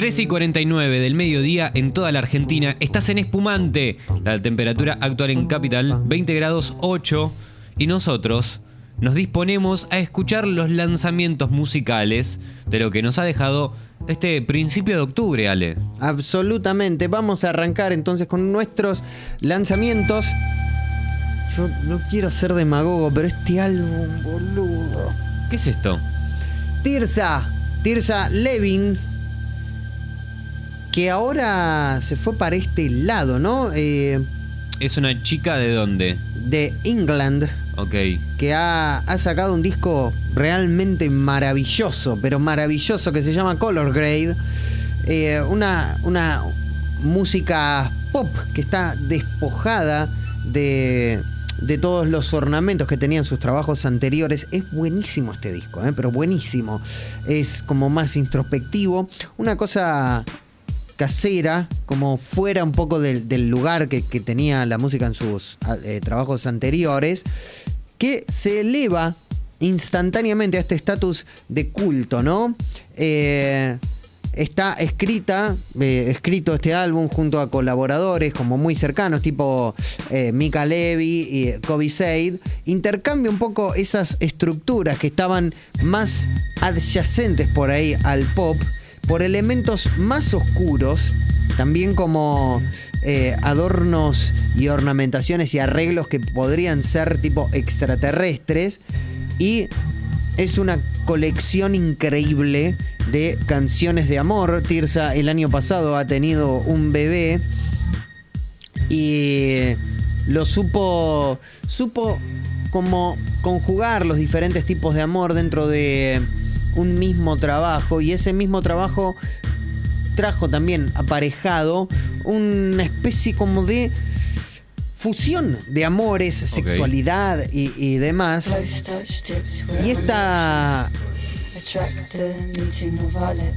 13 y 49 del mediodía en toda la Argentina. Estás en espumante. La temperatura actual en Capital, 20 grados 8. Y nosotros nos disponemos a escuchar los lanzamientos musicales de lo que nos ha dejado este principio de octubre, Ale. Absolutamente. Vamos a arrancar entonces con nuestros lanzamientos. Yo no quiero ser demagogo, pero este álbum, boludo. ¿Qué es esto? Tirsa, Tirsa Levin, que ahora se fue para este lado, ¿no? Eh, ¿Es una chica de dónde? de England, Ok. que ha, ha sacado un disco realmente maravilloso, pero maravilloso, que se llama Color Grade. Eh, una, una música pop que está despojada de, de todos los ornamentos que tenían sus trabajos anteriores. Es buenísimo este disco, eh, pero buenísimo. Es como más introspectivo. Una cosa casera, como fuera un poco del, lugar que, tenía la música en sus eh, trabajos anteriores, que se eleva instantáneamente a este estatus de culto, ¿no? Eh, está escrita, eh, escrito este álbum junto a colaboradores como muy cercanos, tipo Mika Levy y Kobe Said. Intercambia un poco esas estructuras que estaban más adyacentes por ahí al pop por elementos más oscuros, también como eh, adornos y ornamentaciones y arreglos que podrían ser tipo extraterrestres. Y es una colección increíble de canciones de amor. Tirsa el año pasado ha tenido un bebé y lo supo supo como conjugar los diferentes tipos de amor dentro de un mismo trabajo y ese mismo trabajo trajo también aparejado una especie como de fusión de amores, sexualidad y, y demás. Y esta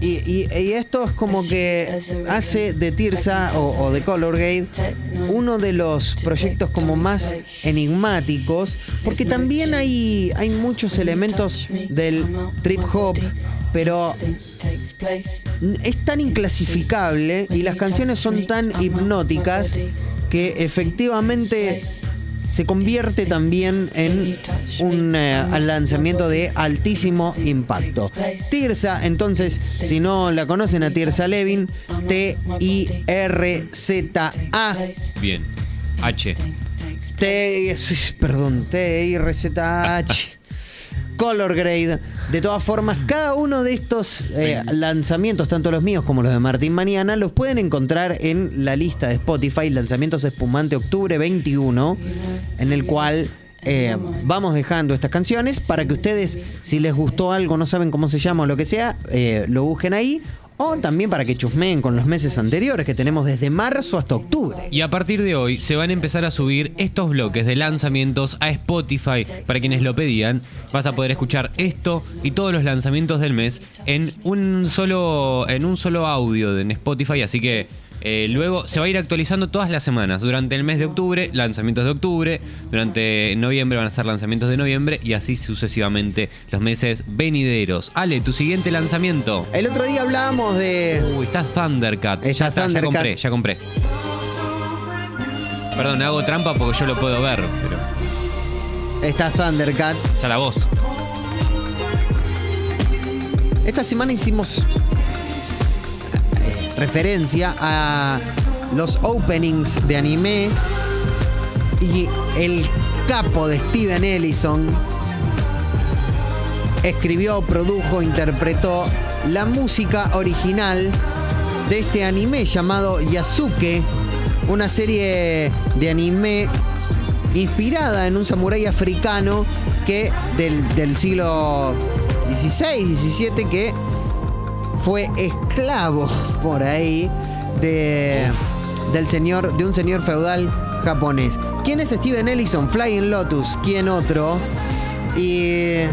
y, y- y esto es como que hace de Tirsa o, o de Color Gate uno de los proyectos como más enigmáticos, porque también hay, hay muchos elementos del trip hop, pero es tan inclasificable y las canciones son tan hipnóticas que efectivamente se convierte también en un eh, lanzamiento de altísimo impacto. Tirsa, entonces, si no la conocen a Tirsa Levin, T-I-R-Z-A. Bien. H. T, perdón, T-I-R-Z-H. Color Grade. De todas formas, cada uno de estos eh, lanzamientos, tanto los míos como los de Martín Mañana, los pueden encontrar en la lista de Spotify, Lanzamientos Espumante Octubre 21, en el cual eh, vamos dejando estas canciones para que ustedes, si les gustó algo, no saben cómo se llama o lo que sea, eh, lo busquen ahí. O también para que chusmeen con los meses anteriores que tenemos desde marzo hasta octubre. Y a partir de hoy se van a empezar a subir estos bloques de lanzamientos a Spotify. Para quienes lo pedían, vas a poder escuchar esto y todos los lanzamientos del mes en un solo, en un solo audio en Spotify. Así que eh, luego se va a ir actualizando todas las semanas. Durante el mes de octubre, lanzamientos de octubre. Durante noviembre van a ser lanzamientos de noviembre. Y así sucesivamente los meses venideros. Ale, tu siguiente lanzamiento. El otro día hablábamos de. Uy, está Thundercat. Está ya está, Thundercat. ya compré, ya compré. Perdón, hago trampa porque yo lo puedo ver, pero Está Thundercat. ya la voz. Esta semana hicimos referencia a los openings de anime y el capo de Steven Ellison escribió, produjo, interpretó la música original de este anime llamado Yasuke, una serie de anime inspirada en un samurái africano que del, del siglo XVI, XVII, que fue esclavo por ahí de, del señor, de un señor feudal japonés. ¿Quién es Steven Ellison? Flying Lotus, ¿quién otro? Y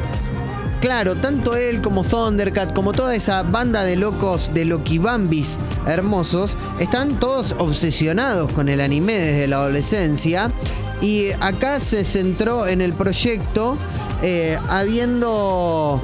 claro, tanto él como Thundercat, como toda esa banda de locos de Lokibambis hermosos, están todos obsesionados con el anime desde la adolescencia. Y acá se centró en el proyecto eh, habiendo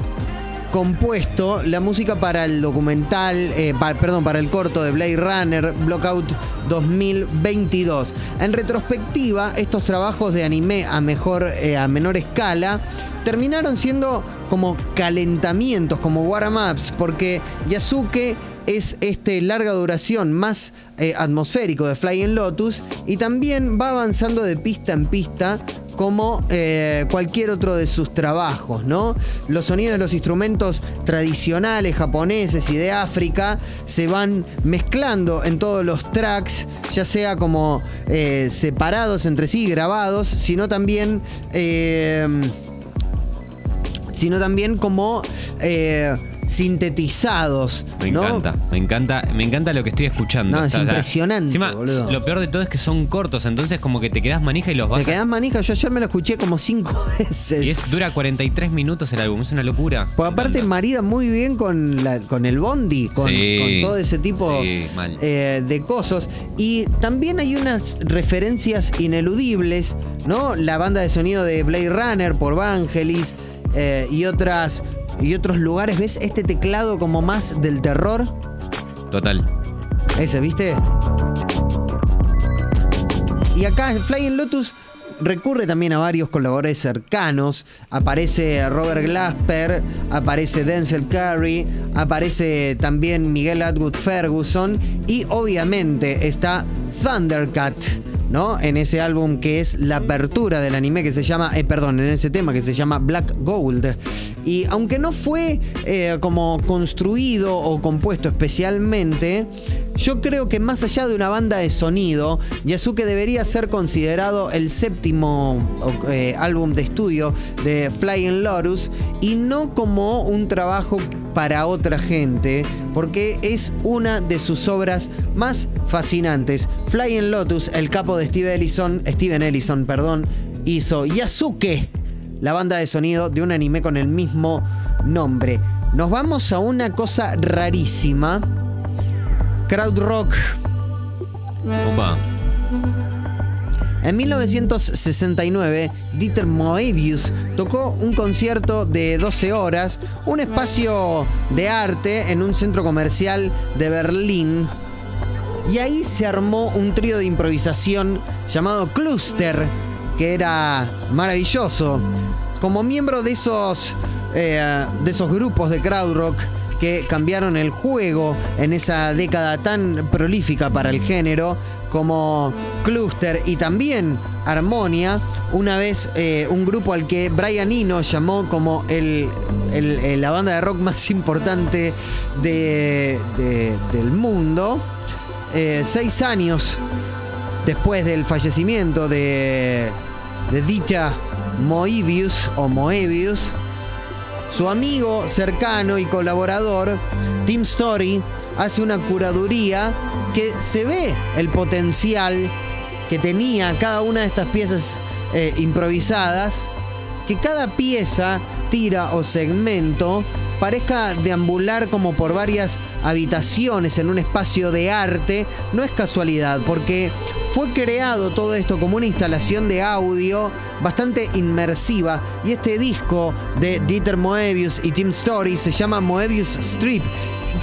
compuesto la música para el documental, eh, pa- perdón, para el corto de Blade Runner, Blockout 2022. En retrospectiva, estos trabajos de anime a mejor, eh, a menor escala, terminaron siendo como calentamientos, como warm-ups, porque Yasuke es este larga duración más eh, atmosférico de Flying Lotus y también va avanzando de pista en pista como eh, cualquier otro de sus trabajos, ¿no? Los sonidos de los instrumentos tradicionales japoneses y de África se van mezclando en todos los tracks, ya sea como eh, separados entre sí, grabados, sino también... eh, sino también como sintetizados. Me ¿no? encanta, me encanta, me encanta lo que estoy escuchando. No, es impresionante, encima, boludo. Lo peor de todo es que son cortos, entonces como que te quedas manija y los vas Te a- quedás manija, yo ayer me lo escuché como cinco veces. Y es, dura 43 minutos el álbum, es una locura. Pues aparte marida muy bien con, la, con el bondi, con, Sí, con todo ese tipo sí, eh, de cosas. Y también hay unas referencias ineludibles, ¿no? La banda de sonido de Blade Runner por Vangelis eh, y otras y otros lugares. ¿Ves este teclado como más del terror? Total. Ese, ¿viste? Y acá Flying Lotus recurre también a varios colaboradores cercanos. Aparece Robert Glasper, aparece Denzel Curry, aparece también Miguel Atwood Ferguson y obviamente está Thundercat. ¿No? En ese álbum que es la apertura del anime que se llama, eh, perdón, en ese tema que se llama Black Gold. Y aunque no fue eh, como construido o compuesto especialmente, yo creo que más allá de una banda de sonido, Yasuke debería ser considerado el séptimo eh, álbum de estudio de Flying Lotus y no como un trabajo para otra gente, porque es una de sus obras más fascinantes. Flying Lotus, el capo de Steve Ellison, Steven Ellison, perdón, hizo Yasuke, la banda de sonido de un anime con el mismo nombre. Nos vamos a una cosa rarísima. Crowd rock. Opa. En 1969, Dieter Moebius tocó un concierto de 12 horas, un espacio de arte en un centro comercial de Berlín. Y ahí se armó un trío de improvisación llamado Cluster, que era maravilloso. Como miembro de esos, eh, de esos grupos de crowd rock que cambiaron el juego en esa década tan prolífica para el género, como Cluster y también Harmonia, una vez eh, un grupo al que Brian Eno llamó como el, el- la banda de rock más importante de- del mundo. Eh, seis años después del fallecimiento de, de dicha Moebius o Moebius, su amigo cercano y colaborador, Tim Story, hace una curaduría que se ve el potencial que tenía cada una de estas piezas eh, improvisadas, que cada pieza, tira o segmento parezca deambular como por varias habitaciones en un espacio de arte, no es casualidad, porque fue creado todo esto como una instalación de audio bastante inmersiva y este disco de Dieter Moebius y Tim Story se llama Moebius Strip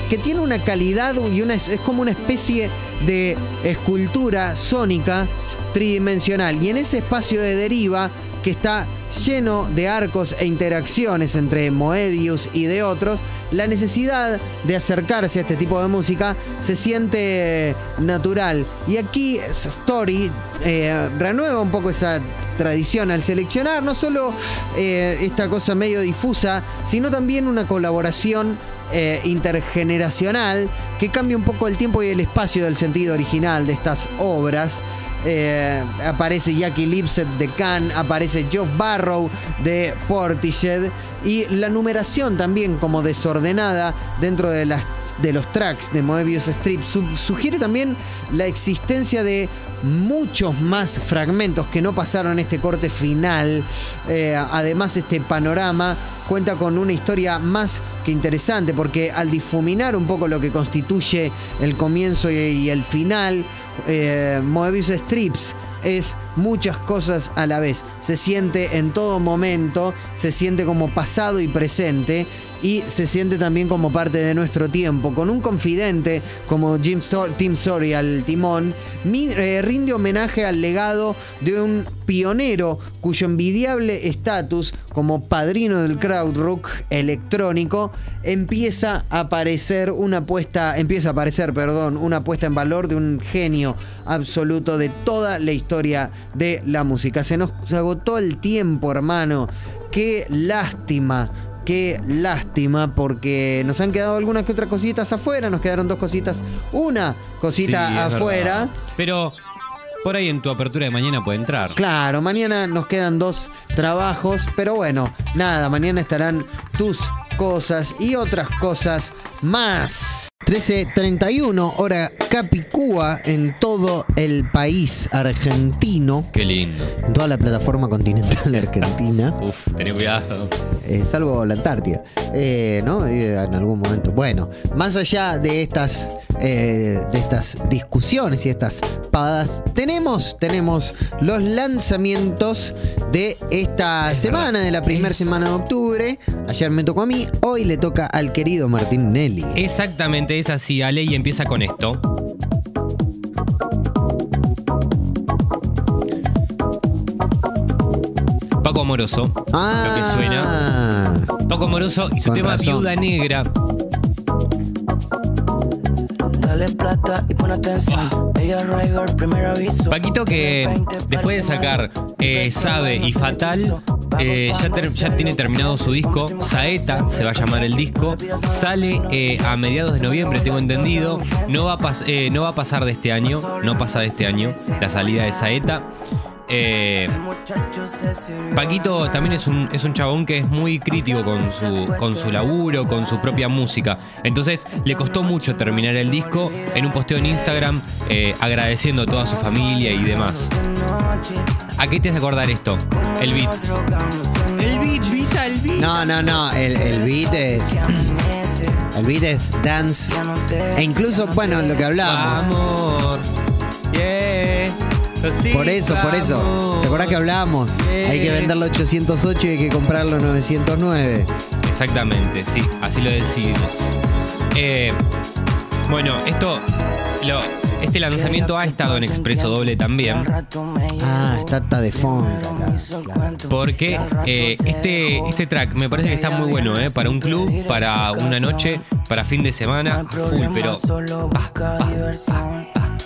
que tiene una calidad y una, es como una especie de escultura sónica tridimensional. Y en ese espacio de deriva que está lleno de arcos e interacciones entre Moebius y de otros, la necesidad de acercarse a este tipo de música se siente natural. Y aquí Story eh, renueva un poco esa tradición al seleccionar no solo eh, esta cosa medio difusa, sino también una colaboración eh, intergeneracional que cambia un poco el tiempo y el espacio del sentido original de estas obras. Eh, aparece Jackie Lipset de Can, aparece Geoff Barrow de Portishead y la numeración también como desordenada dentro de las de los tracks de Moebius Strip su- sugiere también la existencia de muchos más fragmentos que no pasaron este corte final. Eh, además, este panorama cuenta con una historia más que interesante porque al difuminar un poco lo que constituye el comienzo y, y el final, eh, Moebius Strips es muchas cosas a la vez. Se siente en todo momento, se siente como pasado y presente. Y se siente también como parte de nuestro tiempo. Con un confidente como Jim Tim Story al timón, eh, rinde homenaje al legado de un pionero cuyo envidiable estatus como padrino del crowd rock electrónico empieza a aparecer una puesta, empieza a aparecer, perdón, una puesta en valor de un genio absoluto de toda la historia de la música. Se nos agotó el tiempo, hermano. Qué lástima. Qué lástima porque nos han quedado algunas que otras cositas afuera, nos quedaron dos cositas, una cosita Sí, afuera. verdad. Pero por ahí en tu apertura de mañana puede entrar. Claro, mañana nos quedan dos trabajos, pero bueno, nada, mañana estarán tus cosas y otras cosas más. 13.31, hora Capicúa en todo el país argentino, Qué lindo. en toda la plataforma continental argentina. Uf, tené cuidado. Eh, salvo la Antártida, eh, ¿no? Eh, en algún momento. Bueno, más allá de estas, eh, de estas discusiones y estas pavadas, tenemos, tenemos los lanzamientos de esta Es semana, verdad. de la primera Es- semana de octubre. Ayer me tocó a mí, hoy le toca al querido Martín Nelly. Exactamente, es así, Ale, y empieza con esto. Paco Amoroso. Ah, Lo que suena. Paco Amoroso y su tema razón. Viuda Negra. Dale plata y pon atención. Ella River, primer aviso. Paquito que después de sacar eh, Sabe y Fatal, eh, ya, ter- ya tiene terminado su disco. Saeta se va a llamar el disco. Sale eh, a mediados de noviembre, tengo entendido. No va, a pas- eh, no va a pasar de este año. No pasa de este año la salida de Saeta. Eh, Paquito también es un, es un chabón que es muy crítico con su, con su laburo, con su propia música. Entonces le costó mucho terminar el disco en un posteo en Instagram eh, agradeciendo a toda su familia y demás. ¿A qué te hace acordar esto? El beat. El beat, visa el beat. No, no, no, el, el beat es. El beat es dance. E incluso, bueno, lo que hablábamos. Amor. Yeah. Así, Por eso, por eso. ¿Te acordás que hablábamos? Yeah. Hay que venderlo 808 y hay que comprarlo 909. Exactamente, sí, así lo decidimos. Eh, bueno, esto, lo- este lanzamiento ha estado en Expreso Doble también, Ah, está está de fondo acá. claro. porque eh, este, este track me parece que está muy bueno, ¿eh? Para un club, para una noche, para fin de semana, full, pero... pa, pa, pa, pa, pa.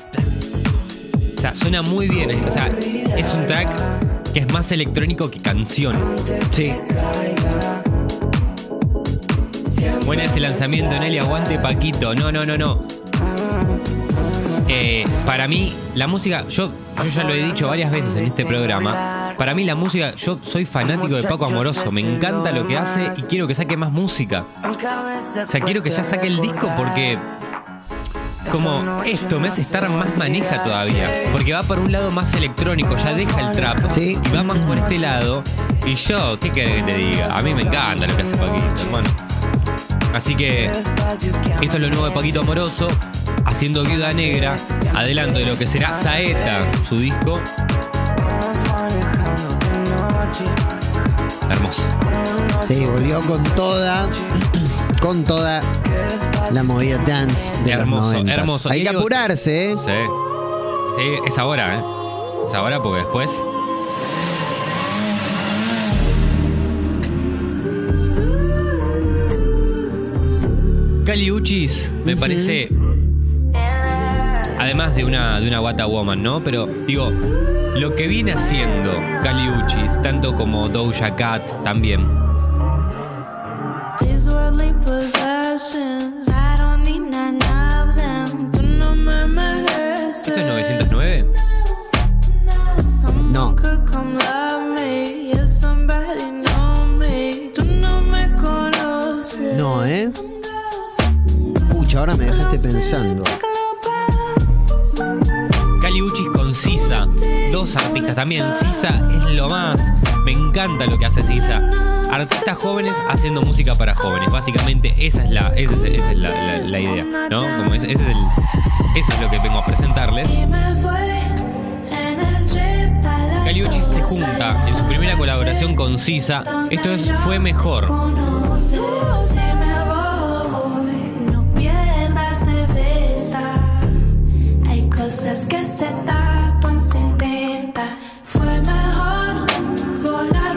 O sea, suena muy bien, o sea, es un track que es más electrónico que canción. Sí. Buena ese lanzamiento, Nelly, aguante Paquito. No, no, no, no. Eh, para mí, la música, yo, yo ya lo he dicho varias veces en este programa. Para mí, la música, yo soy fanático de Paco Amoroso. Me encanta lo que hace y quiero que saque más música. O sea, quiero que ya saque el disco porque. Como esto me hace estar más maneja todavía. Porque va por un lado más electrónico, ya deja el trap. Sí. Y va más por este lado. Y yo, ¿qué querés que te diga? A mí me encanta lo que hace Paquito, hermano. Así que esto es lo nuevo de Paquito Amoroso, haciendo Viuda Negra, adelanto de lo que será Saeta, su disco. Hermoso. Sí, volvió con toda. Con toda la movida dance de Hermoso, los 90. hermoso. Hay que apurarse, ¿eh? Sí. Sí, es ahora, ¿eh? Es ahora porque después. Cali Uchis me parece. Además de una, de una Wata Woman, ¿no? Pero digo, lo que viene haciendo Cali Uchis, tanto como Doja Cat también. No. ¿Esto es 909? Someone No. could come ahora me dejaste pensando. Cali Uchis con Sisa, dos artistas también. Sisa es lo más. Me encanta lo que hace Sisa. Artistas jóvenes haciendo música para jóvenes. Básicamente esa es la, esa es, la, idea, ¿no? Como es eso es lo que vengo a presentarles. Y me fue en el jeep a la Kali Uchis se junta en su primera colaboración con Sisa. Esto es Fue Mejor. Cosas que se tapan sin tinta. Fue mejor volar.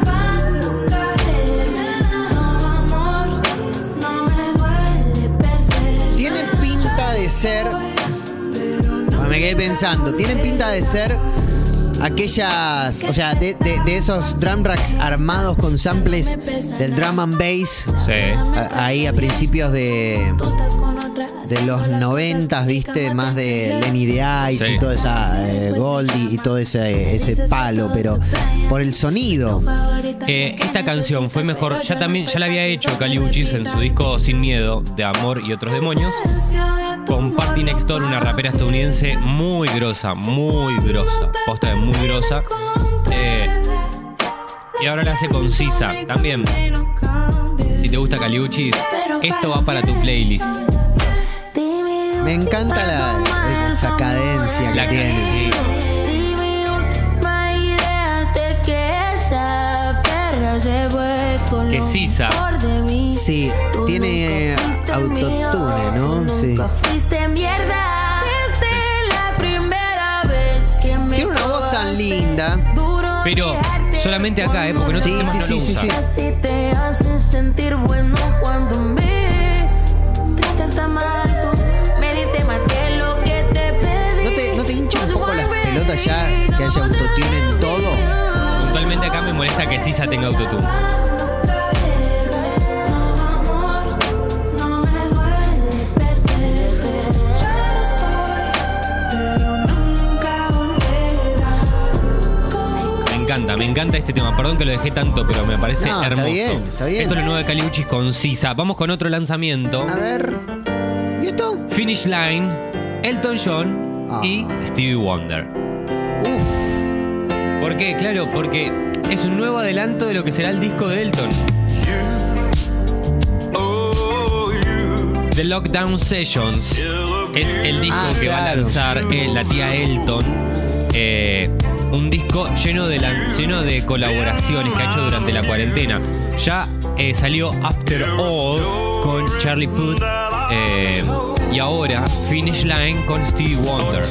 No, amor, no me duele perder. Tiene pinta de ser. Ah, Me quedé pensando. Tiene pinta de ser aquellas. O sea, de, de- de esos drum racks armados con samples del drum and bass. Sí. a- Ahí a principios de, De los noventas, viste, más de Lenny de Ice Sí. y toda esa eh, Goldie y todo ese, ese palo, pero por el sonido. Eh, esta canción fue mejor. Ya también ya la había hecho Kali Uchis en su disco Sin Miedo, de Amor y otros demonios. Con Party Next Door, una rapera estadounidense muy grosa, muy grosa. Posta de muy grosa. Eh, y ahora la hace con Sisa. También, si te gusta Kali Uchis, esto va para tu playlist. Me encanta la, esa cadencia que La tiene. sí. Que Que Sisa. Sí, tiene fuiste autotune, ¿no? Sí. Que Tiene una voz tan linda. Pero solamente acá, ¿eh? Porque no Sí, sí, sí, sí, sí. Que haya autotune en todo? Puntualmente acá me molesta que Sisa tenga autotune. me encanta, me encanta este tema. Perdón que lo dejé tanto, pero me parece No, está hermoso. bien, está bien. Esto es lo nuevo de Caliuchis con Sisa. Vamos con otro lanzamiento. A ver. ¿Y esto? Finish Line, Elton John Ah. y Stevie Wonder. ¿Por qué? Claro, porque es un nuevo adelanto de lo que será el disco de Elton. The Lockdown Sessions es el disco Ah, que va a lanzar eh, la tía Elton. Eh, un disco lleno de, lleno de colaboraciones que ha hecho durante la cuarentena. Ya eh, salió After All con Charlie Puth eh, y ahora Finish Line con Stevie Wonder.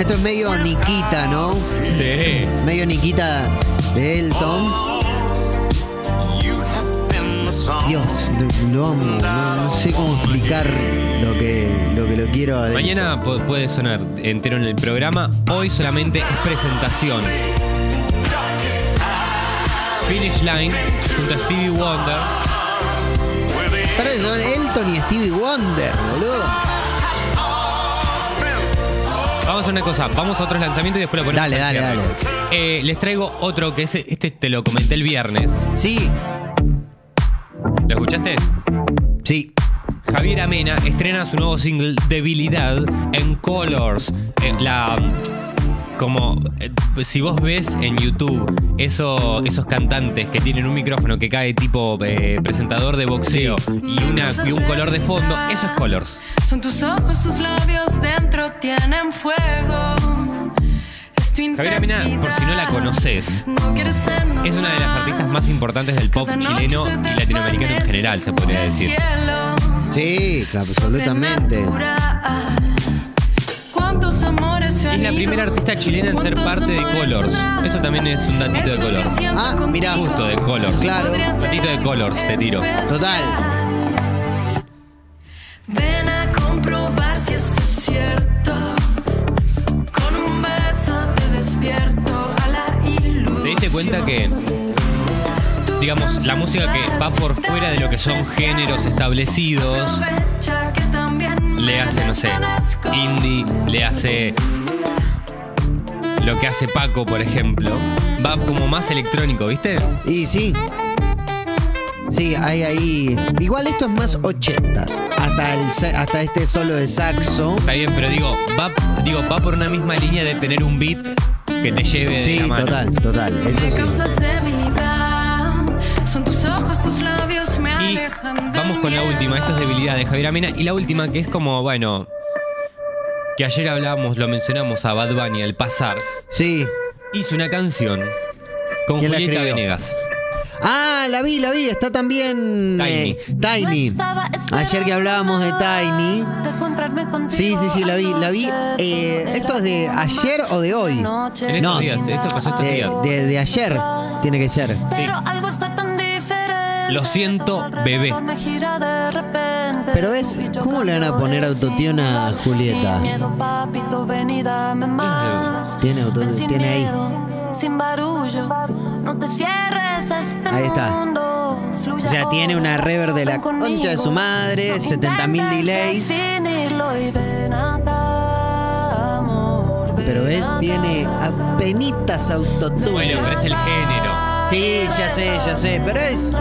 Esto es medio Nikita, ¿no? Sí. Medio Nikita de Elton. Dios, lo, lo amo. No, no sé cómo explicar lo que lo, que lo quiero. Mañana pu- puede sonar entero en el programa. Hoy solamente es presentación. Finish Line junto a Stevie Wonder. Pero son Elton y Stevie Wonder, boludo. Vamos a hacer una cosa, vamos a otros lanzamientos y después lo ponemos. Dale, al dale, cierre. Eh, les traigo otro que es, este te lo comenté el viernes. Sí, ¿Lo escuchaste? sí. Javier Amena estrena su nuevo single Debilidad en Colors. Eh, la como eh, si vos ves en YouTube eso- esos cantantes que tienen un micrófono que cae tipo eh, presentador de boxeo y, una, y un color de fondo, eso es Colors. Son tus ojos, tus labios dentro tienen fuego. Javier Amena, por si no la conoces, es una de las artistas más importantes del pop chileno y latinoamericano en general, se podría decir. Sí, claro, absolutamente. Es la primera artista chilena en ser parte de ¿Cuántos Colors. Eso también es un datito de color. Ah, contigo Justo de Colors. Claro. Datito de Colors, te tiro. Total. Ven a comprobar si esto es cierto. Con un beso te despierto a la ilusión. ¿Te diste cuenta que, digamos, la música que va por fuera de lo que son géneros establecidos, le hace, no sé, indie, le hace lo que hace Paco, por ejemplo, va como más electrónico, ¿viste? Y sí. Sí, hay ahí. Igual esto es más ochentas. Hasta, el, hasta este solo de saxo. Está bien, pero digo, va, digo, va por una misma línea de tener un beat que te lleve de Sí, la mano. total, total. Eso sí. Vamos con la última, esto es debilidad de Javier Amena. Y la última que es como, bueno, que ayer hablábamos, lo mencionamos a Bad Bunny al pasar, Sí. hizo una canción con ¿Quién la Julieta escribió? Venegas. Ah, la vi, la vi. Está también Tiny. eh, Tiny. Ayer que hablábamos de Tiny. Sí, sí, sí, la vi. La vi. eh, ¿Esto es de ayer o de hoy? En estos No. días, esto pasó estos De, días. de- de ayer tiene que ser. Pero Lo siento, bebé. Pero ves, ¿cómo le van a poner autotune a Julieta? Tiene sin tiene ahí. miedo, Sin barullo, no te cierres a este Ahí está. O sea, tiene una reverb de la concha de su madre, No 70.000 intentes delays. Pero ves, acá. tiene apenitas autotune. Bueno, pero es el género. Sí, ya sé, ya sé, pero es.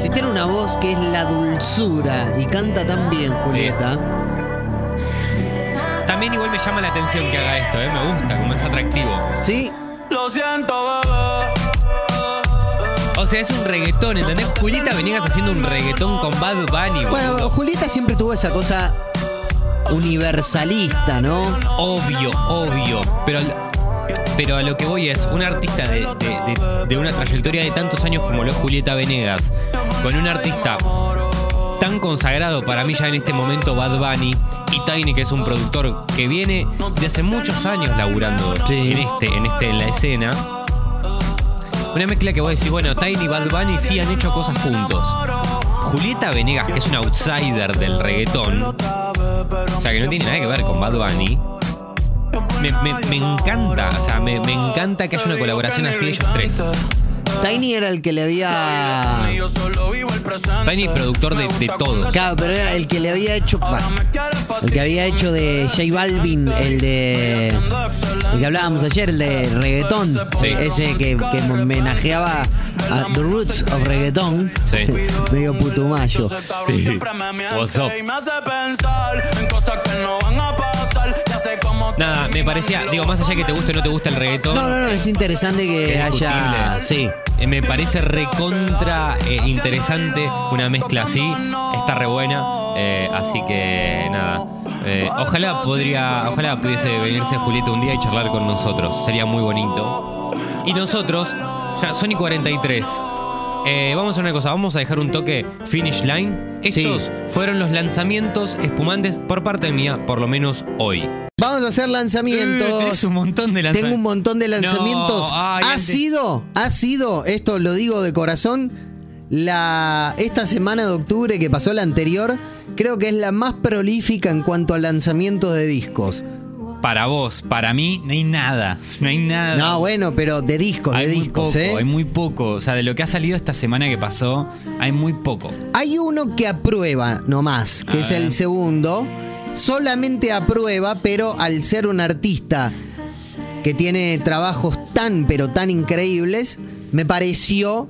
Si tiene una voz que es la dulzura y canta tan bien, Julieta. También igual me llama la atención que haga esto, ¿eh? me gusta, como es atractivo. Sí, Lo siento, bebé. O sea, es un reggaetón, ¿entendés? Julieta Venegas haciendo un reggaetón con Bad Bunny. bueno. Julieta siempre tuvo esa cosa universalista, ¿no? Obvio, obvio. Pero, pero a lo que voy es, un artista de, de- de- de una trayectoria de tantos años como lo es Julieta Venegas, con un artista tan consagrado para mí ya en este momento Bad Bunny y Tiny que es un productor que viene de hace muchos años laburando Sí. en este en este en la escena una mezcla que vos decís bueno Tiny y Bad Bunny sí han hecho cosas juntos Julieta Venegas que es una outsider del reggaetón o sea que no tiene nada que ver con Bad Bunny me, me- me encanta o sea me, me encanta que haya una colaboración así de ellos tres Tiny era el que le había. Tiny es productor de, de todo Claro, pero era el que le había hecho. bah, el que había hecho de J Balvin, el de. El que hablábamos ayer, el de reggaetón. Sí. Ese que, que homenajeaba a The Roots of Reggaetón. Sí. Medio putumayo. Sí. What's up? Nada, me parecía, digo, más allá que te guste o no te gusta el reggaetón, No, no, no, es interesante que Es haya. Sí. eh, me parece recontra eh, interesante una mezcla así. Está re buena. eh, así que nada. eh, ojalá podría, ojalá pudiese venirse Julieta un día y charlar con nosotros. Sería muy bonito. Y nosotros, ya, Sony 43. eh, vamos a hacer una cosa, vamos a dejar un toque finish line. Estos Sí. fueron los lanzamientos espumantes por parte mía, por lo menos hoy. Vamos a hacer lanzamientos. Tenés un montón de Tengo un montón de lanzamientos. No, ay, ha antes- sido, ha sido, esto lo digo de corazón, la esta semana de octubre que pasó la anterior, creo que es la más prolífica en cuanto a lanzamientos de discos. Para vos, para mí, no hay nada. No hay nada. No, bueno, pero de discos, hay de muy discos, poco, ¿eh? hay muy poco. O sea, de lo que ha salido esta semana que pasó, hay muy poco. Hay uno que aprueba nomás, que A es ver. el segundo. Solamente aprueba, pero al ser un artista que tiene trabajos tan, pero tan increíbles, me pareció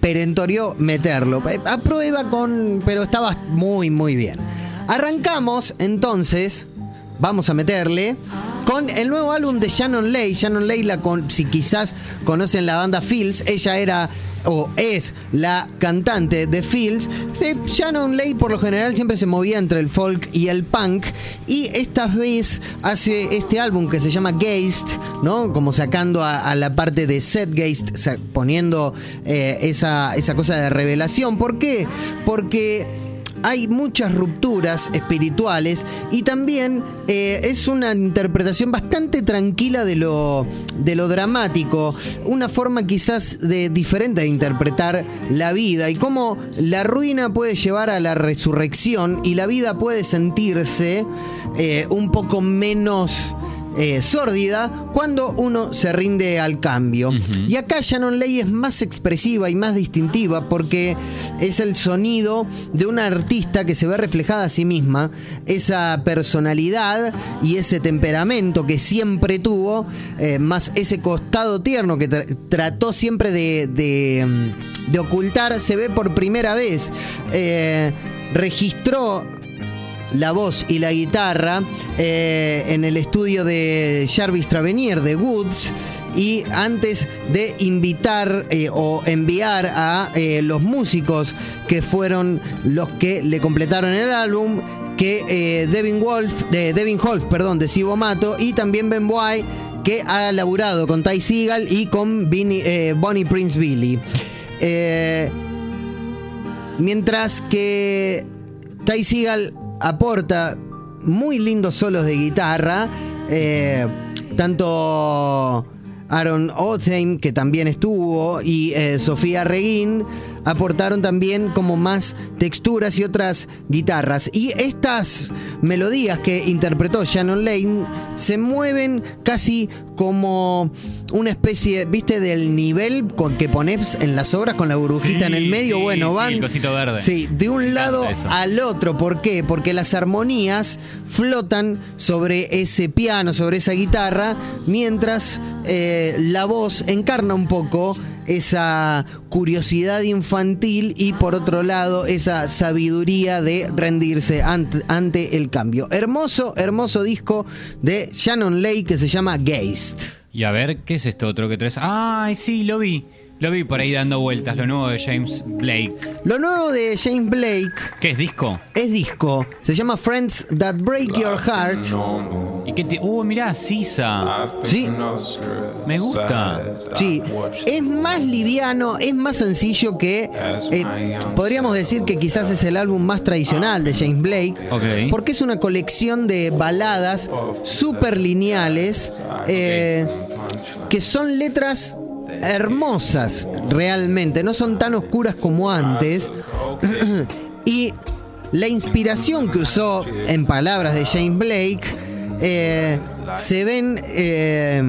perentorio meterlo. Eh, Aprueba con. pero estaba muy, muy bien. Arrancamos entonces. Vamos a meterle con el nuevo álbum de Shannon Lay. Shannon Lay, la con, si quizás conocen la banda Fields, ella era o es la cantante de Fields. Shannon Lay por lo general siempre se movía entre el folk y el punk y esta vez hace este álbum que se llama Geist, ¿no? Como sacando a, la parte de Set Geist, poniendo eh, esa, esa cosa de revelación. ¿Por qué? Porque hay muchas rupturas espirituales y también eh, es una interpretación bastante tranquila de lo, de lo dramático, una forma quizás de, diferente de interpretar la vida y cómo la ruina puede llevar a la resurrección y la vida puede sentirse eh, un poco menos eh, sórdida cuando uno se rinde al cambio. Y acá Shannon Ley es más expresiva y más distintiva porque es el sonido de una artista que se ve reflejada a sí misma, esa personalidad y ese temperamento que siempre tuvo, eh, más ese costado tierno que tra- trató siempre de, de, mm, de ocultar, se ve por primera vez. Eh, registró la voz y la guitarra eh, en el estudio de Jarvis Travenier de Woods. Y antes de invitar eh, o enviar a eh, los músicos que fueron los que le completaron el álbum, que Devin Wolf, de Devin Wolf, perdón, de Sibo Mato, y también Ben Boy, que ha laburado con Ty Seagal y con Bonnie Prince Billy. Mientras que Ty Seagal aporta muy lindos solos de guitarra, eh, tanto Aaron Otheim, que también estuvo, y eh, Sofía Reguín aportaron también como más texturas y otras guitarras. Y estas melodías que interpretó Shannon Lane se mueven casi como una especie, viste, del nivel con que pones en las obras con la burbujita en el Sí, medio. sí, bueno, sí, van. el cosito verde. Sí, de un lado eso. al otro. ¿Por qué? Porque las armonías flotan sobre ese piano, sobre esa guitarra, mientras eh, la voz encarna un poco esa curiosidad infantil y por otro lado esa sabiduría de rendirse ante, ante el cambio. Hermoso, hermoso disco de Shannon Lake que se llama Geist. Y a ver, ¿qué es esto otro que traes? Ay, sí, lo vi. Lo vi por ahí dando vueltas, lo nuevo de James Blake. Lo nuevo de James Blake ¿Qué es disco? es disco, se llama Friends That Break Your Heart. ¿Y qué te.? Uh, mirá, Sisa. Sí. Me gusta. Sí, es más liviano, es más sencillo que eh, podríamos decir que quizás es el álbum más tradicional de James Blake, Ok. porque es una colección de baladas súper lineales eh, que son letras hermosas realmente, no son tan oscuras como antes. y la inspiración que usó en palabras de James Blake eh, se ven eh,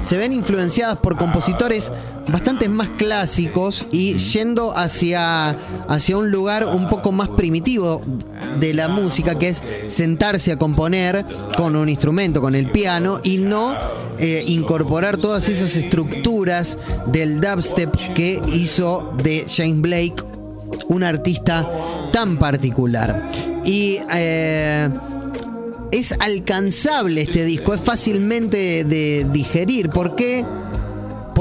se ven influenciadas por compositores bastante más clásicos y yendo hacia, hacia un lugar un poco más primitivo de la música, que es sentarse a componer con un instrumento, con el piano, y no eh, incorporar todas esas estructuras del dubstep que hizo de James Blake un artista tan particular. Y eh, es alcanzable este disco, es fácilmente de digerir. ¿Por qué?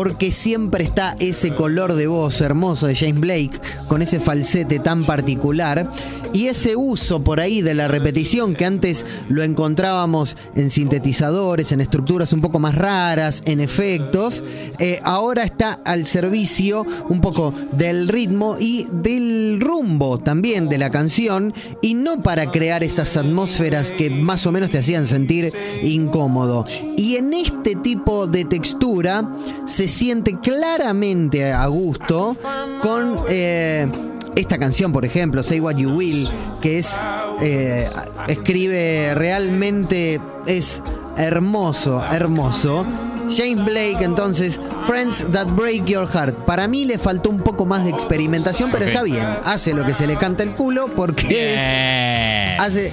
Porque siempre está ese color de voz hermoso de James Blake, con ese falsete tan particular, y ese uso por ahí de la repetición que antes lo encontrábamos en sintetizadores, en estructuras un poco más raras, en efectos, eh, ahora está al servicio un poco del ritmo y del rumbo también de la canción, y no para crear esas atmósferas que más o menos te hacían sentir incómodo. Y en este tipo de textura se siente claramente a gusto con eh, esta canción, por ejemplo, Say What You Will, que es eh, escribe realmente es hermoso, hermoso. James Blake, entonces, Friends That Break Your Heart. Para mí le faltó un poco más de experimentación, pero está bien. Hace lo que se le canta el culo porque es hace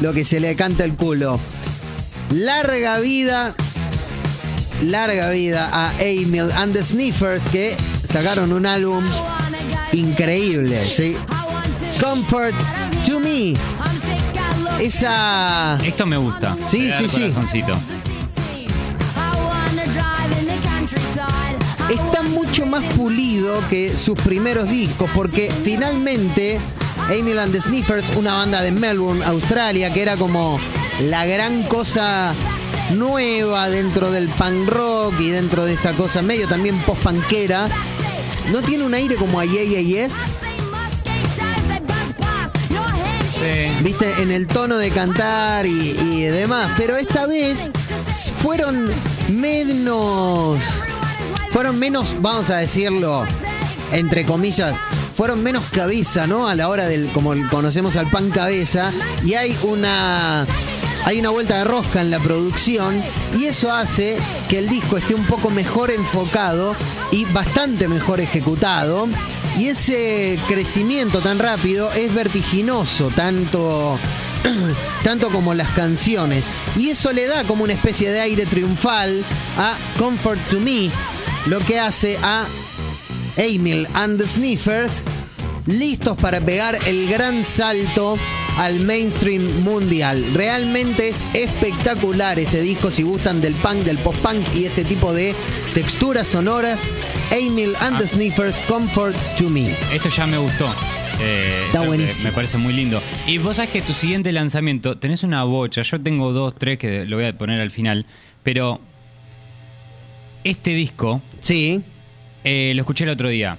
lo que se le canta el culo. Larga vida, larga vida a Emil and the Sniffers que sacaron un álbum increíble, ¿sí? Comfort to me. Esa Esto me gusta. Sí, sí, sí. está mucho más pulido que sus primeros discos porque finalmente Emil and the Sniffers, una banda de Melbourne, Australia, que era como la gran cosa nueva dentro del punk rock y dentro de esta cosa medio también post-punkera, ¿no tiene un aire como a Yeah Yeah Yes? Sí. viste, en el tono de cantar y, y demás. Pero esta vez fueron menos. Fueron menos, vamos a decirlo, entre comillas, fueron menos cabeza, ¿no? A la hora del, como conocemos al pan cabeza. Y hay una. Hay una vuelta de rosca en la producción y eso hace que el disco esté un poco mejor enfocado y bastante mejor ejecutado. Y ese crecimiento tan rápido es vertiginoso, tanto, tanto como las canciones. Y eso le da como una especie de aire triunfal a Comfort to Me, lo que hace a Emil and the Sniffers listos para pegar el gran salto al mainstream mundial. Realmente es espectacular este disco si gustan del punk, del post-punk y este tipo de texturas sonoras. Emil and the Sniffers, Comfort to Me. Esto ya me gustó. Eh, Está buenísimo. Me parece muy lindo. Y vos sabés que tu siguiente lanzamiento, tenés una bocha. Yo tengo dos, tres que lo voy a poner al final. Pero este disco Sí. eh, lo escuché el otro día.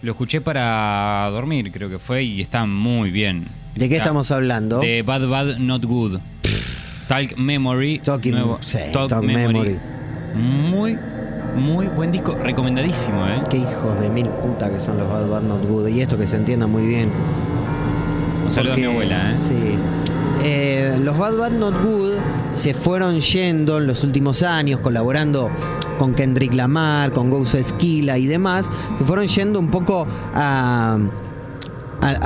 Lo escuché para dormir, creo que fue, y está muy bien. ¿De qué estamos hablando? De Bad Bad Not Good. Talk Memory. Talking- sí, Talk Memory. Muy, muy buen disco. Recomendadísimo, ¿eh? Qué hijos de mil puta que son los Bad Bad Not Good. Y esto que se entienda muy bien. Un saludo a mi abuela, ¿eh? Sí. Eh, los Bad Bad Not Good se fueron yendo en los últimos años, colaborando con Kendrick Lamar, con Ghost Esquila y demás. Se fueron yendo un poco a,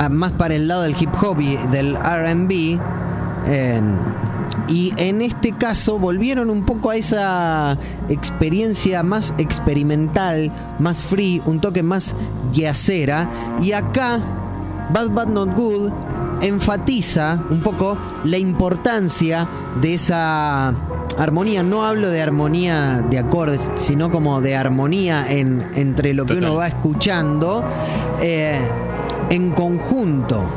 más para el lado del hip hop del RB. eh, y en este caso volvieron un poco a esa experiencia más experimental, más free, un toque más yacera. Y acá Bad Bad Not Good enfatiza un poco la importancia de esa armonía. No hablo de armonía de acordes, sino como de armonía en, entre lo que Total. uno va escuchando eh, en conjunto.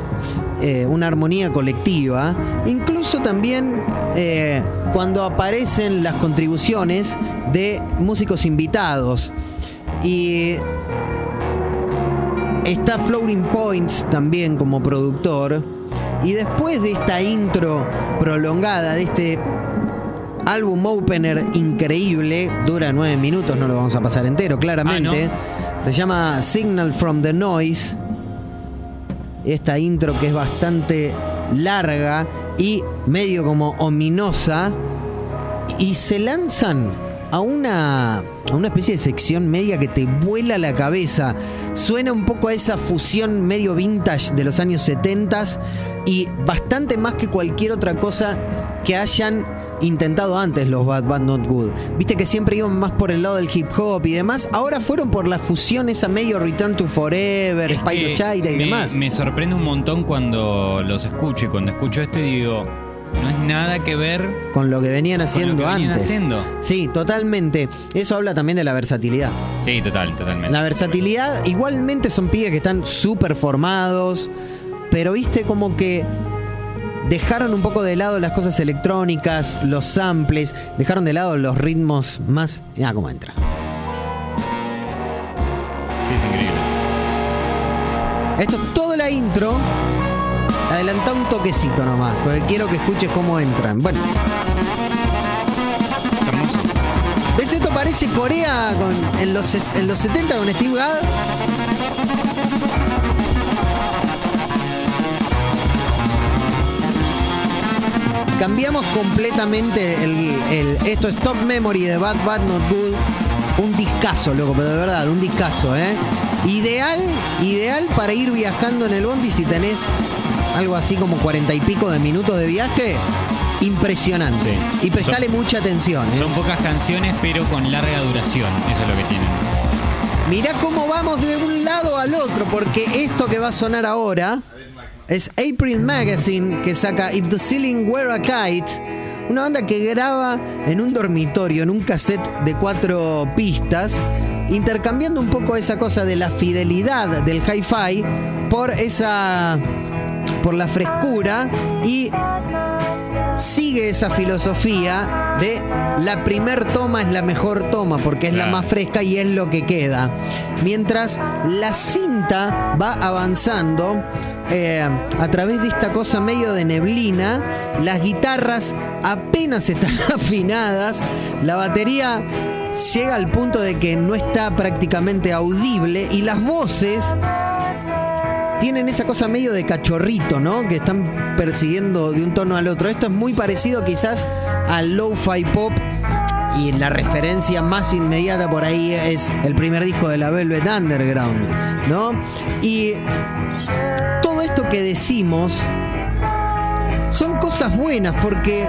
eh, una armonía colectiva. Incluso también eh, cuando aparecen las contribuciones de músicos invitados. Y Está Floating Points también como productor. Y después de esta intro prolongada, de este álbum opener increíble, dura nueve minutos, no lo vamos a pasar entero, claramente. Se llama Signal from the Noise. Esta intro que es bastante larga y medio como ominosa. Y se lanzan a una, a una especie de sección media que te vuela la cabeza. Suena un poco a esa fusión medio vintage de los años 70 y bastante más que cualquier otra cosa que hayan intentado antes los Bad Bad Not Good. Viste que siempre iban más por el lado del hip hop y demás. Ahora fueron por la fusión esa medio Return to Forever, Es Spyro y me, demás. Me sorprende un montón cuando los escucho y cuando escucho esto y digo, no es nada que ver con lo que venían haciendo que venían antes. haciendo. Sí, totalmente. Eso habla también de la versatilidad. Sí, total, totalmente. La versatilidad, igualmente son pibes que están súper formados, pero viste como que dejaron un poco de lado las cosas electrónicas, los samples, dejaron de lado los ritmos más... Ah, cómo entra. Sí, es increíble. Esto es todo la intro. Adelanta un toquecito nomás, porque quiero que escuches cómo entran. Bueno. ¿ves? Esto parece Corea con- en, los, en los 70 con Steve Gadd. Cambiamos completamente el, el- Esto es Stock Memory de Bad Bad Not Good. Un discazo, loco, pero de verdad, un discazo, ¿eh? Ideal, ideal para ir viajando en el bondi si tenés algo así como cuarenta y pico de minutos de viaje. Impresionante. Sí. Y prestale mucha atención, ¿eh? Son pocas canciones, pero con larga duración. Eso es lo que tienen. Mirá cómo vamos de un lado al otro, porque esto que va a sonar ahora es April Magazine, que saca If the Ceiling Were a Kite, una banda que graba en un dormitorio, en un cassette de cuatro pistas, intercambiando un poco esa cosa de la fidelidad del hi-fi por esa. por la frescura y sigue esa filosofía de la primer toma es la mejor toma porque es la más fresca y es lo que queda. Mientras la cinta va avanzando a través de esta cosa medio de neblina, las guitarras apenas están afinadas, la batería llega al punto de que no está prácticamente audible y las voces tienen esa cosa medio de cachorrito, ¿no? Que están persiguiendo de un tono al otro. Esto es muy parecido quizás al lo-fi pop y la referencia más inmediata por ahí es el primer disco de la Velvet Underground, ¿no? Y todo esto que decimos son cosas buenas porque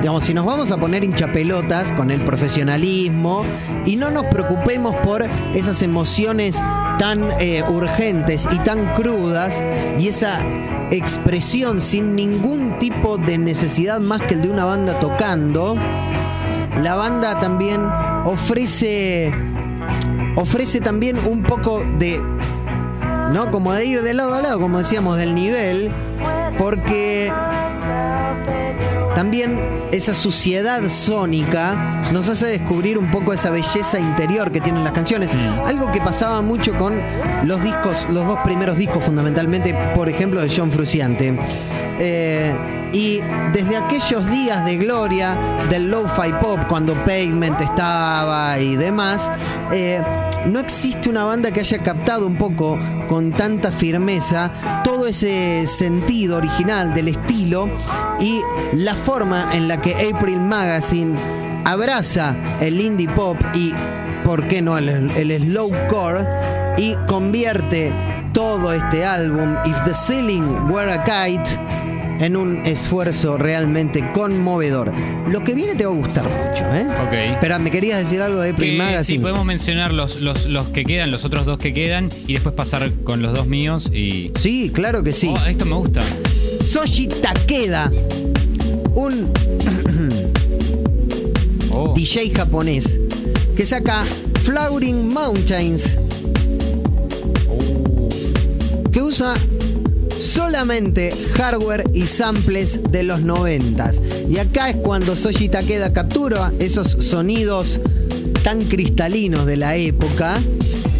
digamos, si nos vamos a poner hinchapelotas con el profesionalismo y no nos preocupemos por esas emociones tan eh, urgentes y tan crudas y esa expresión sin ningún tipo de necesidad más que el de una banda tocando, la banda también ofrece ofrece también un poco de ¿no? Como de ir de lado a lado, como decíamos, del nivel, porque también esa suciedad sónica nos hace descubrir un poco esa belleza interior que tienen las canciones. Algo que pasaba mucho con los discos, los dos primeros discos fundamentalmente, por ejemplo, de John Fruciante. Eh, y desde aquellos días de gloria del lo-fi pop, cuando Pavement estaba y demás, eh, no existe una banda que haya captado un poco con tanta firmeza todo ese sentido original del estilo y la forma en la que April Magazine abraza el indie pop y, ¿por qué no?, el, el slowcore y convierte todo este álbum, If the Ceiling Were a Kite, en un esfuerzo realmente conmovedor. Lo que viene te va a gustar mucho, ¿eh? Ok. Espera, ¿me querías decir algo de April Que Magazine? sí, podemos mencionar los, los, los que quedan, los otros dos que quedan, y después pasar con los dos míos y. Sí, claro que sí. Oh, esto me gusta. Soshi Takeda, un Oh. DJ japonés que saca Flowering Mountains, que usa solamente hardware y samples de los noventas. Y acá es cuando Soshi Takeda captura esos sonidos tan cristalinos de la época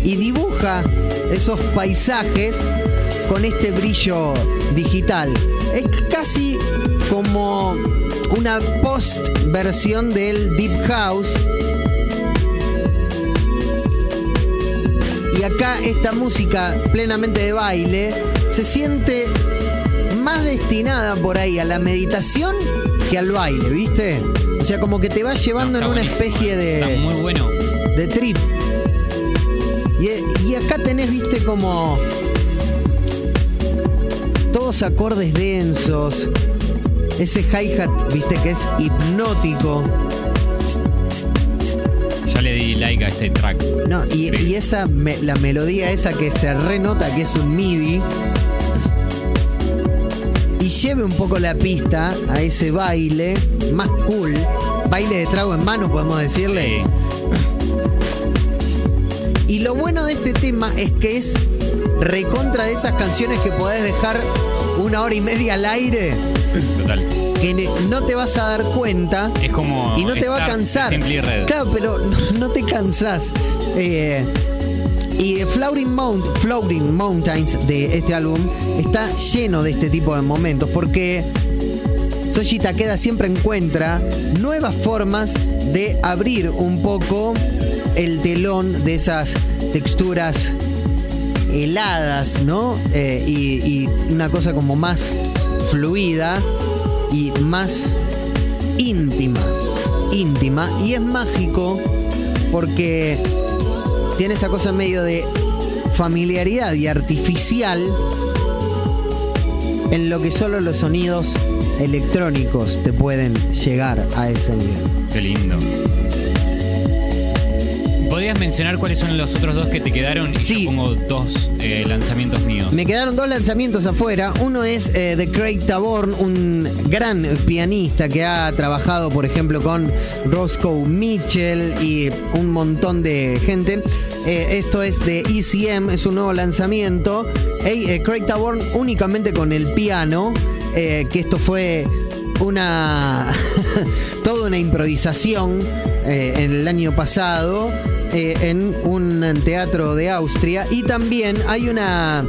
y dibuja esos paisajes con este brillo digital. Es casi como una post versión del Deep House. Y acá esta música plenamente de baile se siente más destinada por ahí a la meditación que al baile, ¿viste? O sea, como que te va llevando No, en una especie. Está de, muy bueno. de trip. Y, y acá tenés, viste, como todos acordes densos. Ese hi-hat, viste, que es hipnótico. Ya le di like a este track. No, y, y esa me- la melodía esa que se renota que es un MIDI. Y lleve un poco la pista a ese baile más cool. Baile de trago en mano, podemos decirle. Y lo bueno de este tema es que es recontra de esas canciones que podés dejar una hora y media al aire, Total. que no te vas a dar cuenta Es como. y no te va a cansar. Claro, pero no, no te cansás. Eh, y Flowering, Mount, Floating Mountains de este álbum está lleno de este tipo de momentos porque Soshi Takeda siempre encuentra nuevas formas de abrir un poco el telón de esas texturas heladas, ¿no? Eh, y, y una cosa como más fluida y más íntima. Íntima. Y es mágico porque tiene esa cosa medio de familiaridad y artificial en lo que solo los sonidos electrónicos te pueden llegar a ese nivel. Qué lindo. ¿Podrías mencionar cuáles son los otros dos que te quedaron? Y Sí. yo pongo dos eh, lanzamientos míos. Me quedaron dos lanzamientos afuera. Uno es eh, de Craig Taborn, un gran pianista que ha trabajado, por ejemplo, con Roscoe Mitchell y un montón de gente. Eh, esto es de ECM, es un nuevo lanzamiento. Craig Taborn únicamente con el piano, que esto fue una toda una improvisación eh, en el año pasado eh, en un teatro de Austria y también hay una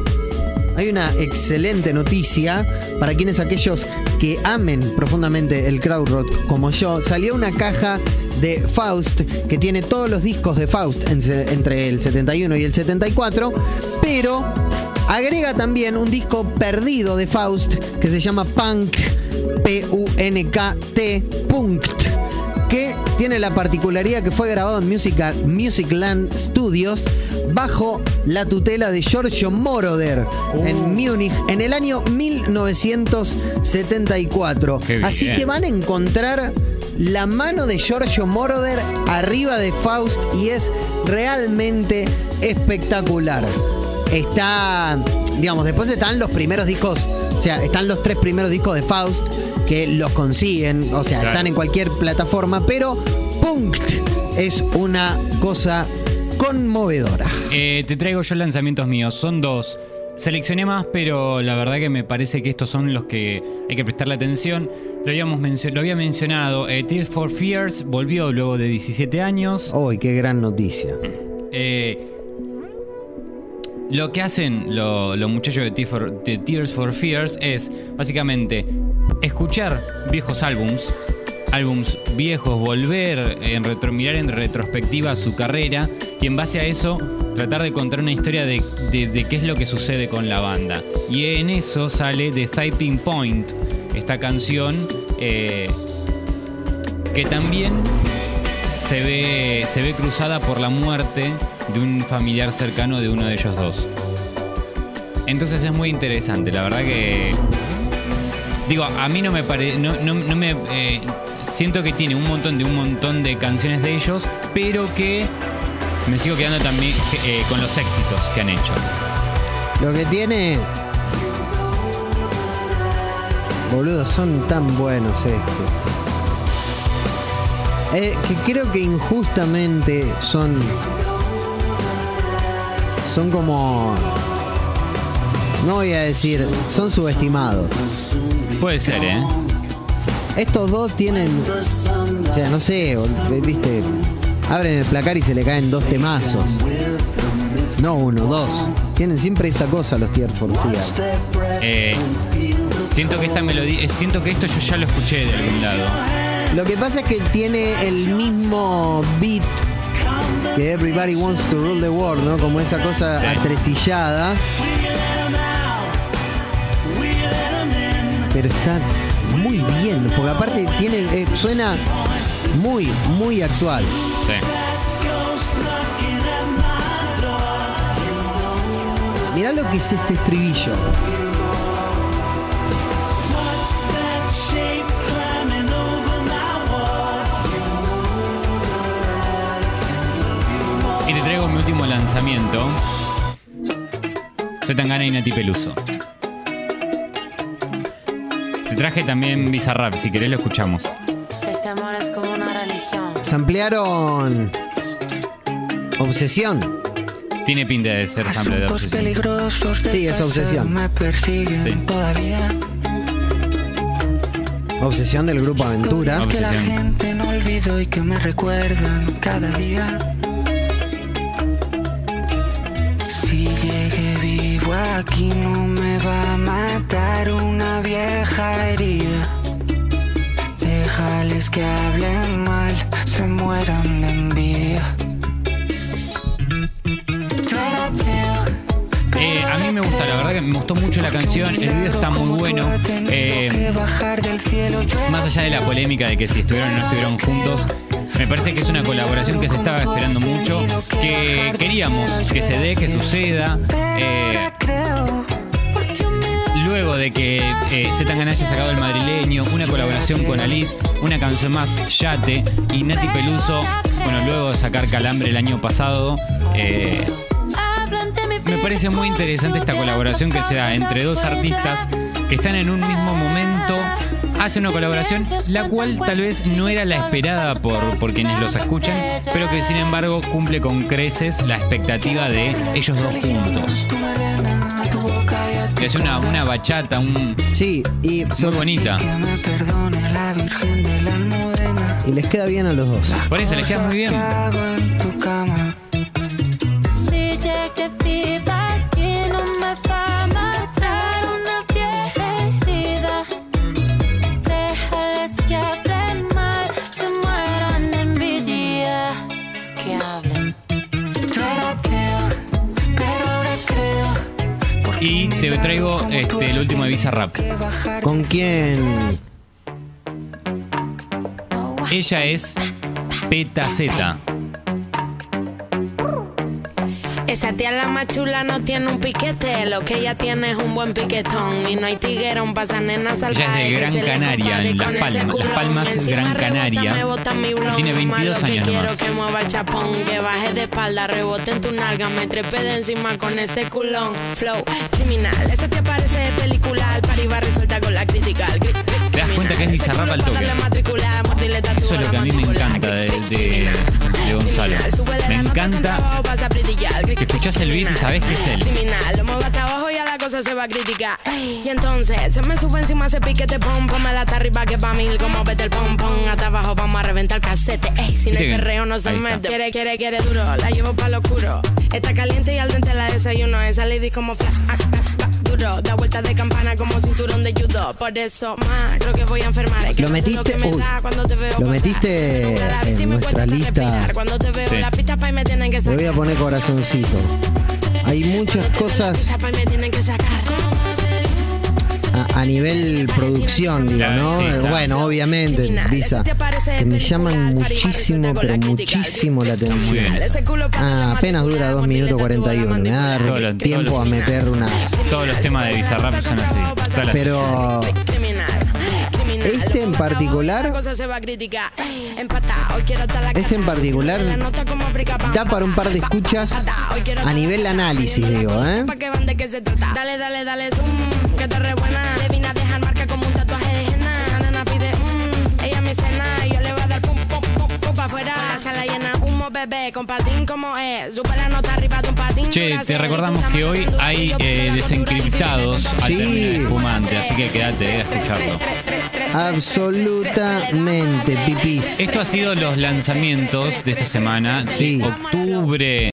hay una excelente noticia para quienes aquellos que amen profundamente el crowd rock como yo. Salió una caja de Faust que tiene todos los discos de Faust en- entre el 71 y el 74, pero agrega también un disco perdido de Faust que se llama Punk, P-U-N-K-T, Punkt que tiene la particularidad que fue grabado en Musical, Musicland Studios bajo la tutela de Giorgio Moroder en Múnich en el año 1974. Qué bien. Así que van a encontrar la mano de Giorgio Moroder arriba de Faust y es realmente espectacular. Está, digamos, después están los primeros discos, o sea, están los tres primeros discos de Faust que los consiguen, o sea, Claro. están en cualquier plataforma, pero Punkt es una cosa conmovedora. Eh, te traigo yo lanzamientos míos, son dos. Seleccioné más, pero la verdad que me parece que estos son los que hay que prestarle atención. Lo, habíamos mencio- lo había mencionado, eh, Tears for Fears volvió luego de 17 años. Uy, qué gran noticia. Eh, lo que hacen lo- los muchachos de, Tears for- de Tears for Fears es básicamente escuchar viejos álbums, álbums viejos, volver, en retro, mirar en retrospectiva su carrera y en base a eso tratar de contar una historia de, de- qué es lo que sucede con la banda. Y en eso sale The Typing Point, esta canción eh, que también se ve, se ve cruzada por la muerte de un familiar cercano de uno de ellos dos. Entonces es muy interesante, la verdad que. Digo, a mí no me parece. No, no- me. eh, siento que tiene un montón de un montón de canciones de ellos, pero que me sigo quedando también eh, con los éxitos que han hecho. Lo que tiene. Boludo, son tan buenos estos. Eh, que creo que injustamente son. Son como. No voy a decir. Son subestimados. Puede ser, ¿eh? Estos dos tienen. O sea, no sé, viste. Abren el placar y se le caen dos temazos. No uno, dos. Tienen siempre esa cosa los Tears for Fears. Eh, siento que esta melodía. Siento que esto yo ya lo escuché de algún lado. Lo que pasa es que tiene el mismo beat que Everybody Wants to Rule the World, ¿no? Como esa cosa Sí. atresillada. Pero está muy bien, porque aparte tiene, eh, suena muy, muy actual. Sí. Mirá lo que es este estribillo. Y te traigo mi último lanzamiento. Zetangana y Nati Peluso. Te traje también Bizarrap, si querés lo escuchamos. Este amor es como una religión. Se ampliaron Obsesión. Tiene pinta de ser sample de obsesión. peligrosos de Sí, es obsesión. Me persiguen Sí. todavía. Obsesión del grupo Aventura. Que la gente no olvidó y que me recuerdan cada día. Si llegué vivo aquí no Déjales que hablen mal, se mueran de envidia. Eh, a mí me gusta, la verdad que me gustó mucho la canción. El video está muy bueno. Eh, más allá de la polémica de que si estuvieron o no estuvieron juntos, me parece que es una colaboración que se estaba esperando mucho, que queríamos que se dé, que suceda. Eh, de que eh, Zetangana haya sacado el madrileño, una colaboración con Alice, una canción más Yate y Nati Peluso, bueno, luego de sacar Calambre el año pasado. eh, me parece muy interesante esta colaboración que se da entre dos artistas que están en un mismo momento. Hacen una colaboración, la cual tal vez no era la esperada por, por quienes los escuchan, pero que sin embargo cumple con creces la expectativa de ellos dos juntos. Que es una, una bachata, un, Sí, y, muy son- bonita. Que me perdone la Virgen de la Almudena. y les queda bien a los dos. Por eso les queda muy bien. Este, el último de que bajar ¿Con quién? Ella es Peta Z. Esa tía la más chula no tiene un piquete, lo que ella tiene es un buen piquetón y no hay tiguerón pasa nena salvaje. Ella es de Gran Canaria, en Las Palmas. Las. Palmas, Encima Gran rebota, Canaria. me bota mi blon. Tiene 22 Malo que años quiero nomás. que mueva el chapón, que baje de espalda, rebote en tu nalga, me trepe de encima con ese culón. Flow criminal, esa tía parece de película, al pari va resuelta con la crítica. Te das cuenta que es criminal. Ese Bizarrap culo al toque. Eso es lo que a mí me encanta de- de- de Gonzalo. Me encanta que escuchás el beat y sabés que es él. Se va a criticar. Y entonces se me sube encima ese piquete pom pom, me la está arriba que pa' mil como vete el pom pom. Hasta abajo vamos a reventar casete. Ey, sin el perreo no se ahí está. mete. Quiere, quiere, quiere duro, la llevo pa' lo oscuro. Está caliente y al dente la desayuno. Esa lady como flash, ah, ah, ah, duro. Da vuelta de campana como cinturón de judo. Por eso, más, creo que voy a enfermar. Es que Lo no sé metiste- que me uy, da cuando te veo lo pasar. metiste en nuestra lista. Cuando te veo Sí. la pista pa' y me tienen que Le sacar. voy a poner corazoncito. Hay muchas cosas a, a nivel producción, digo, ¿no? Sí, Eh, claro. Bueno, obviamente, Visa, que me llaman muchísimo, pero muchísimo la atención. Ah, apenas dura 2 minutos 41. Me va a Todos dar los- tiempo a meter una. Todos los temas de Bizarrap son así. Pero este en particular, este en particular, da para un par de escuchas a nivel análisis, digo, ¿eh? Pa' que van de qué se trata. Dale, dale, dale, zoom, que te re buena. Le vine a dejar marca como un tatuaje de henna. Esa nena pide, mm, ella me cena. Y yo le voy a dar pum, pum, pum, pum pa' afuera. La sala llena, humo, bebé, con patín como es. Sube la nota arriba de un patín. Che, te recordamos que hoy hay eh, desencriptados al Sí. terminar el espumante, así que quédate eh, a escucharlo. Absolutamente, pipis. Esto ha sido los lanzamientos de esta semana, Sí. octubre.